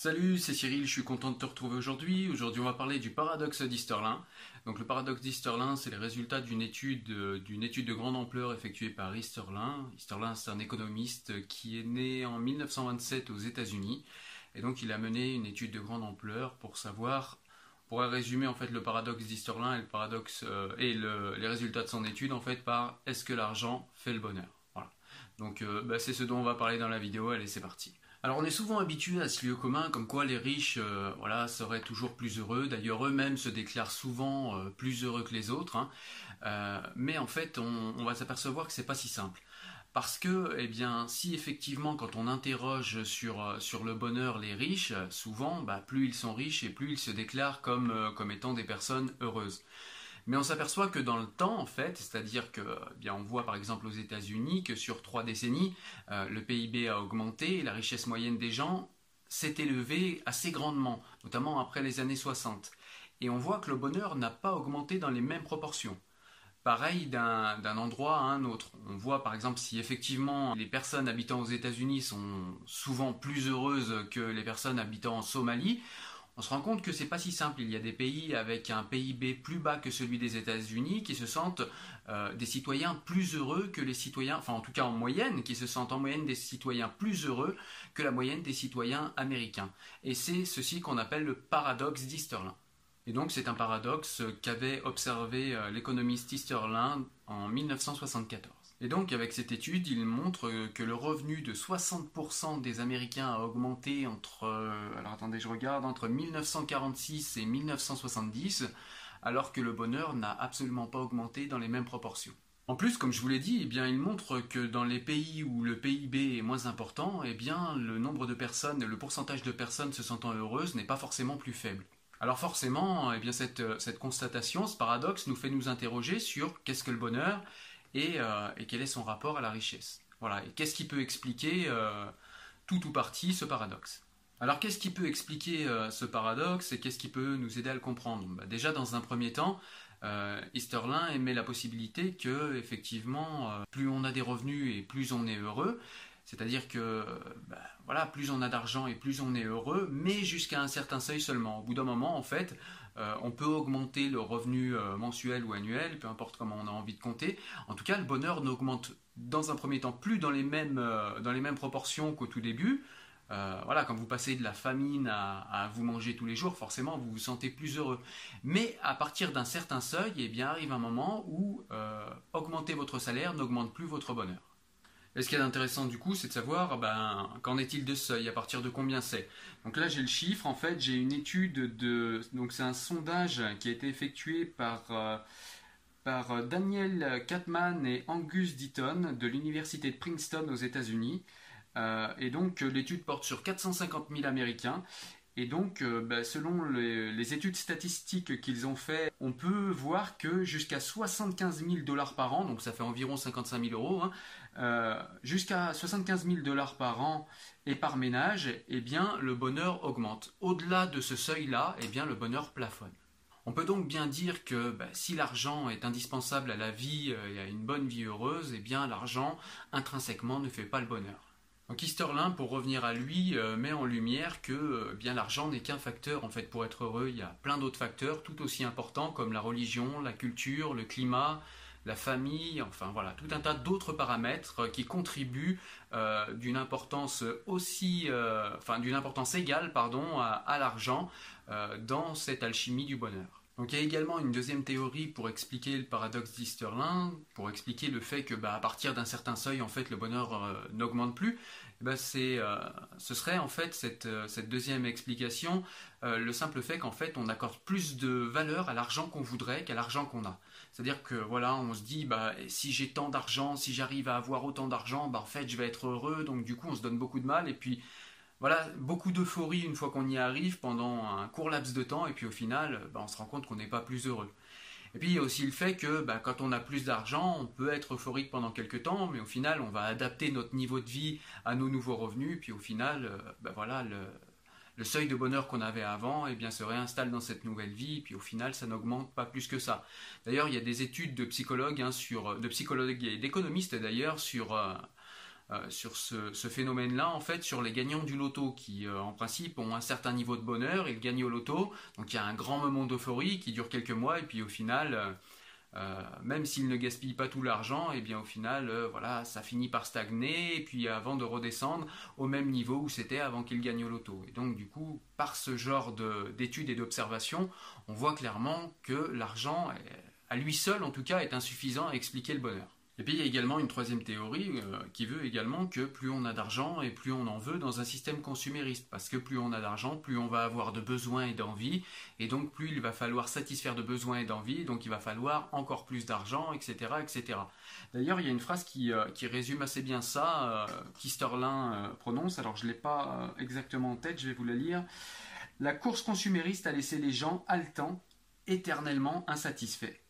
Salut, c'est Cyril, je suis content de te retrouver aujourd'hui. Aujourd'hui, on va parler du paradoxe d'Easterlin. Donc, le paradoxe d'Easterlin, c'est les résultats d'une étude, euh, d'une étude de grande ampleur effectuée par Easterlin. Easterlin, c'est un économiste qui est né en 1927 aux États-Unis. Et donc, il a mené une étude de grande ampleur pour savoir, on pourrait résumer en fait le paradoxe d'Easterlin et le paradoxe euh, et les résultats de son étude en fait par est-ce que l'argent fait le bonheur? Voilà. Donc, euh, bah, c'est ce dont on va parler dans la vidéo. Allez, c'est parti. Alors on est souvent habitué à ce lieu commun comme quoi les riches euh, voilà, seraient toujours plus heureux, d'ailleurs eux-mêmes se déclarent souvent euh, plus heureux que les autres, hein. euh, mais en fait on, va s'apercevoir que c'est pas si simple. Parce que, eh bien, si effectivement, quand on interroge sur, sur le bonheur les riches, souvent, bah, plus ils sont riches et plus ils se déclarent comme, comme étant des personnes heureuses. Mais on s'aperçoit que dans le temps, en fait, c'est-à-dire que, eh bien, on voit par exemple aux États-Unis que sur trois décennies, euh, le PIB a augmenté et la richesse moyenne des gens s'est élevée assez grandement, notamment après les années 60. Et on voit que le bonheur n'a pas augmenté dans les mêmes proportions. Pareil d'un endroit à un autre. On voit par exemple si effectivement les personnes habitant aux États-Unis sont souvent plus heureuses que les personnes habitant en Somalie, on se rend compte que c'est pas si simple. Il y a des pays avec un PIB plus bas que celui des États-Unis qui se sentent euh, des citoyens plus heureux que les citoyens, enfin en tout cas en moyenne, qui se sentent en moyenne des citoyens plus heureux que la moyenne des citoyens américains. Et c'est ceci qu'on appelle le paradoxe d'Easterlin. Et donc c'est un paradoxe qu'avait observé euh, l'économiste Easterlin en 1974. Et donc, avec cette étude, il montre que le revenu de 60% des Américains a augmenté entre, euh, alors attendez, je regarde, entre 1946 et 1970, alors que le bonheur n'a absolument pas augmenté dans les mêmes proportions. En plus, comme je vous l'ai dit, eh bien, il montre que dans les pays où le PIB est moins important, eh bien, le nombre de personnes, le pourcentage de personnes se sentant heureuses n'est pas forcément plus faible. Alors forcément, eh bien, cette, cette constatation, ce paradoxe, nous fait nous interroger sur qu'est-ce que le bonheur euh, et, quel est son rapport à la richesse. Voilà, et qu'est-ce qui peut expliquer euh, tout ou partie ce paradoxe? Alors qu'est-ce qui peut expliquer euh, ce paradoxe et qu'est-ce qui peut nous aider à le comprendre? Bah, Déjà dans un premier temps, Easterlin émet la possibilité que effectivement plus on a des revenus et plus on est heureux, c'est-à-dire que bah, voilà, plus on a d'argent et plus on est heureux, mais jusqu'à un certain seuil seulement. Au bout d'un moment, en fait, euh, on peut augmenter le revenu euh, mensuel ou annuel, peu importe comment on a envie de compter. En tout cas, le bonheur n'augmente dans un premier temps plus dans les mêmes, euh, proportions qu'au tout début. voilà, quand vous passez de la famine à, vous manger tous les jours, forcément vous vous sentez plus heureux. Mais à partir d'un certain seuil, eh bien arrive un moment où augmenter votre salaire n'augmente plus votre bonheur. Et ce qui est intéressant du coup, c'est de savoir ben, qu'en est-il de seuil, à partir de combien c'est. Donc là, j'ai le chiffre. En fait, j'ai une étude de. Donc c'est un sondage qui a été effectué par. Euh, par Daniel Katman et Angus Deaton de l'université de Princeton aux États-Unis. Euh, et donc l'étude porte sur 450 000 Américains et donc, euh, bah, selon les, études statistiques qu'ils ont fait, on peut voir que jusqu'à 75 000 dollars par an, donc ça fait environ 55 000 euros, hein, euh, jusqu'à 75 000 dollars par an et par ménage, eh bien, le bonheur augmente. Au-delà de ce seuil-là, eh bien, le bonheur plafonne. On peut donc bien dire que bah, si l'argent est indispensable à la vie euh, et à une bonne vie heureuse, eh bien, l'argent intrinsèquement ne fait pas le bonheur. Donc Easterlin, pour revenir à lui, euh, met en lumière que euh, bien l'argent n'est qu'un facteur en fait pour être heureux. Il y a plein d'autres facteurs tout aussi importants comme la religion, la culture, le climat, la famille, enfin voilà, tout un tas d'autres paramètres euh, qui contribuent d'une importance aussi, enfin d'une importance égale, pardon, à l'argent dans cette alchimie du bonheur. Donc il y a également une deuxième théorie pour expliquer le paradoxe d'Easterlin, pour expliquer le fait que bah, à partir d'un certain seuil, en fait, le bonheur euh, n'augmente plus. Bah, c'est, euh, ce serait en fait cette, euh, cette deuxième explication, le simple fait qu'en fait on accorde plus de valeur à l'argent qu'on voudrait qu'à l'argent qu'on a. C'est-à-dire que voilà, on se dit bah si j'ai tant d'argent, si j'arrive à avoir autant d'argent, bah en fait je vais être heureux. Donc du coup on se donne beaucoup de mal et puis voilà, beaucoup d'euphorie une fois qu'on y arrive pendant un court laps de temps, et puis au final, bah, on se rend compte qu'on n'est pas plus heureux. Et puis il y a aussi le fait que bah, quand on a plus d'argent, on peut être euphorique pendant quelques temps, mais au final, on va adapter notre niveau de vie à nos nouveaux revenus, puis au final, euh, bah, voilà, le, seuil de bonheur qu'on avait avant eh bien, se réinstalle dans cette nouvelle vie, et puis au final, ça n'augmente pas plus que ça. D'ailleurs, il y a des études de psychologues, hein, sur, de psychologues et d'économistes d'ailleurs, sur... Euh, sur ce, phénomène-là, en fait, sur les gagnants du loto qui, en principe, ont un certain niveau de bonheur, ils gagnent au loto, donc il y a un grand moment d'euphorie qui dure quelques mois, et puis au final, euh, même s'il ne gaspille pas tout l'argent, et eh bien au final, euh, voilà, ça finit par stagner, et puis avant de redescendre au même niveau où c'était avant qu'il gagne au loto. Et donc du coup, par ce genre d'études et d'observations, on voit clairement que l'argent, à lui seul en tout cas, est insuffisant à expliquer le bonheur. Et puis il y a également une troisième théorie euh, qui veut également que plus on a d'argent et plus on en veut dans un système consumériste. Parce que plus on a d'argent, plus on va avoir de besoins et d'envie. Et donc plus il va falloir satisfaire de besoins et d'envie. Donc il va falloir encore plus d'argent, etc. etc. D'ailleurs, il y a une phrase qui, euh, résume assez bien ça, euh, qu'Isterlin prononce. Alors je ne l'ai pas exactement en tête, je vais vous la lire. La course consumériste a laissé les gens haletants, éternellement insatisfaits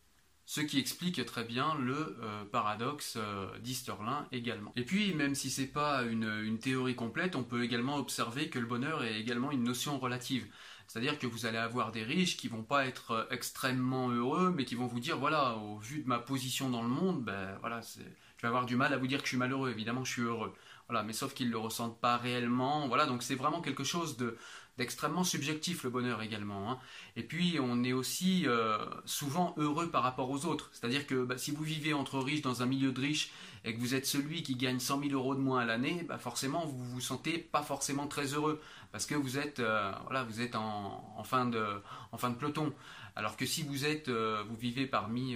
ce qui explique très bien le euh, paradoxe euh, d'Easterlin également. Et puis, même si c'est pas une, théorie complète, on peut également observer que le bonheur est également une notion relative. C'est-à-dire que vous allez avoir des riches qui vont pas être euh, extrêmement heureux, mais qui vont vous dire voilà, au vu de ma position dans le monde, ben voilà, je vais avoir du mal à vous dire que je suis malheureux. Évidemment, je suis heureux. Voilà, mais sauf qu'ils le ressentent pas réellement. Voilà, donc c'est vraiment quelque chose de d'extrêmement subjectif le bonheur également. Hein. Et puis on est aussi euh, souvent heureux par rapport aux autres. C'est-à-dire que bah, si vous vivez entre riches dans un milieu de riches et que vous êtes celui qui gagne 100 000 euros de moins à l'année, bah, forcément vous vous sentez pas forcément très heureux parce que vous êtes euh, voilà vous êtes en, fin de en fin de peloton. Alors que si vous êtes euh, vous vivez parmi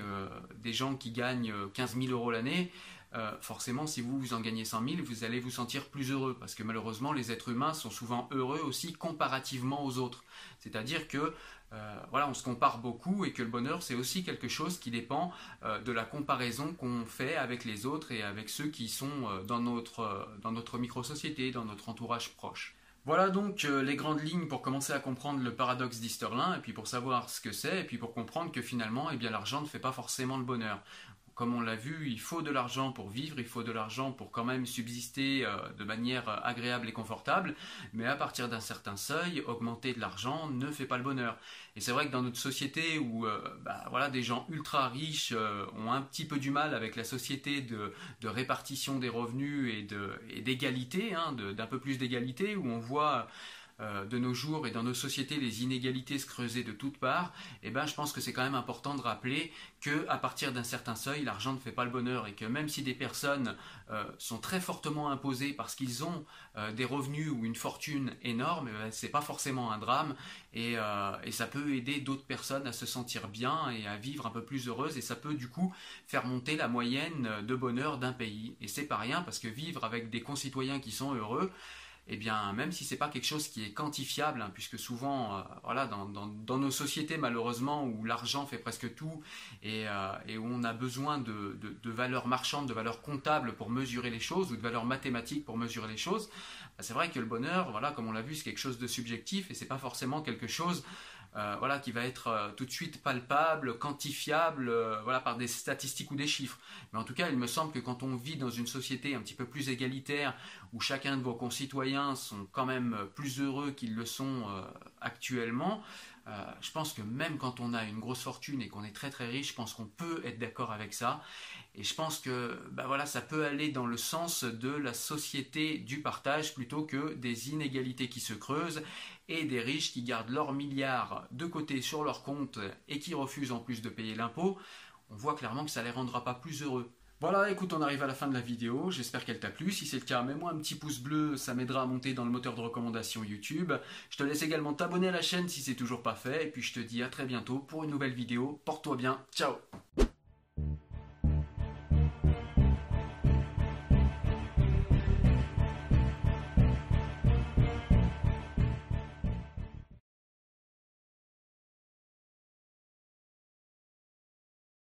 des gens qui gagnent 15 000 euros l'année, euh, forcément, si vous, vous en gagnez 100 000, vous allez vous sentir plus heureux, parce que malheureusement, les êtres humains sont souvent heureux aussi comparativement aux autres. C'est-à-dire que euh, voilà, on se compare beaucoup et que le bonheur, c'est aussi quelque chose qui dépend euh, de la comparaison qu'on fait avec les autres et avec ceux qui sont dans notre, dans notre micro-société, dans notre entourage proche. Voilà donc les grandes lignes pour commencer à comprendre le paradoxe d'Easterlin, et puis pour savoir ce que c'est, et puis pour comprendre que finalement, eh bien, l'argent ne fait pas forcément le bonheur comme on l'a vu, il faut de l'argent pour vivre, il faut de l'argent pour quand même subsister euh, de manière euh, agréable et confortable, mais à partir d'un certain seuil, augmenter de l'argent ne fait pas le bonheur. Et c'est vrai que dans notre société où euh, bah, voilà, des gens ultra riches ont un petit peu du mal avec la société de, répartition des revenus et d'égalité, hein, d'un peu plus d'égalité, où on voit de nos jours et dans nos sociétés les inégalités se creuser de toutes parts, eh ben, je pense que c'est quand même important de rappeler que à partir d'un certain seuil, l'argent ne fait pas le bonheur et que même si des personnes euh, sont très fortement imposées parce qu'ils ont euh, des revenus ou une fortune énorme, eh ben, c'est pas forcément un drame et, et ça peut aider d'autres personnes à se sentir bien et à vivre un peu plus heureuses et ça peut du coup faire monter la moyenne de bonheur d'un pays. Et c'est pas rien parce que vivre avec des concitoyens qui sont heureux, eh bien, même si c'est pas quelque chose qui est quantifiable, hein, puisque souvent, euh, voilà, dans, nos sociétés malheureusement où l'argent fait presque tout euh, et, où on a besoin de, valeurs marchandes, de valeurs comptables pour mesurer les choses ou de valeurs mathématiques pour mesurer les choses, bah, c'est vrai que le bonheur, voilà, comme on l'a vu, c'est quelque chose de subjectif et c'est pas forcément quelque chose euh, voilà, qui va être euh, tout de suite palpable, quantifiable, euh, voilà, par des statistiques ou des chiffres. Mais en tout cas, il me semble que quand on vit dans une société un petit peu plus égalitaire, où chacun de vos concitoyens sont quand même plus heureux qu'ils le sont actuellement, je pense que même quand on a une grosse fortune et qu'on est très très riche, je pense qu'on peut être d'accord avec ça. Et je pense que bah voilà, ça peut aller dans le sens de la société du partage plutôt que des inégalités qui se creusent et des riches qui gardent leurs milliards de côté sur leur compte et qui refusent en plus de payer l'impôt. On voit clairement que ça ne les rendra pas plus heureux. Voilà, écoute, on arrive à la fin de la vidéo. J'espère qu'elle t'a plu. Si c'est le cas, mets-moi un petit pouce bleu, ça m'aidera à monter dans le moteur de recommandation YouTube. Je te laisse également t'abonner à la chaîne si c'est toujours pas fait. Et puis je te dis à très bientôt pour une nouvelle vidéo. Porte-toi bien. Ciao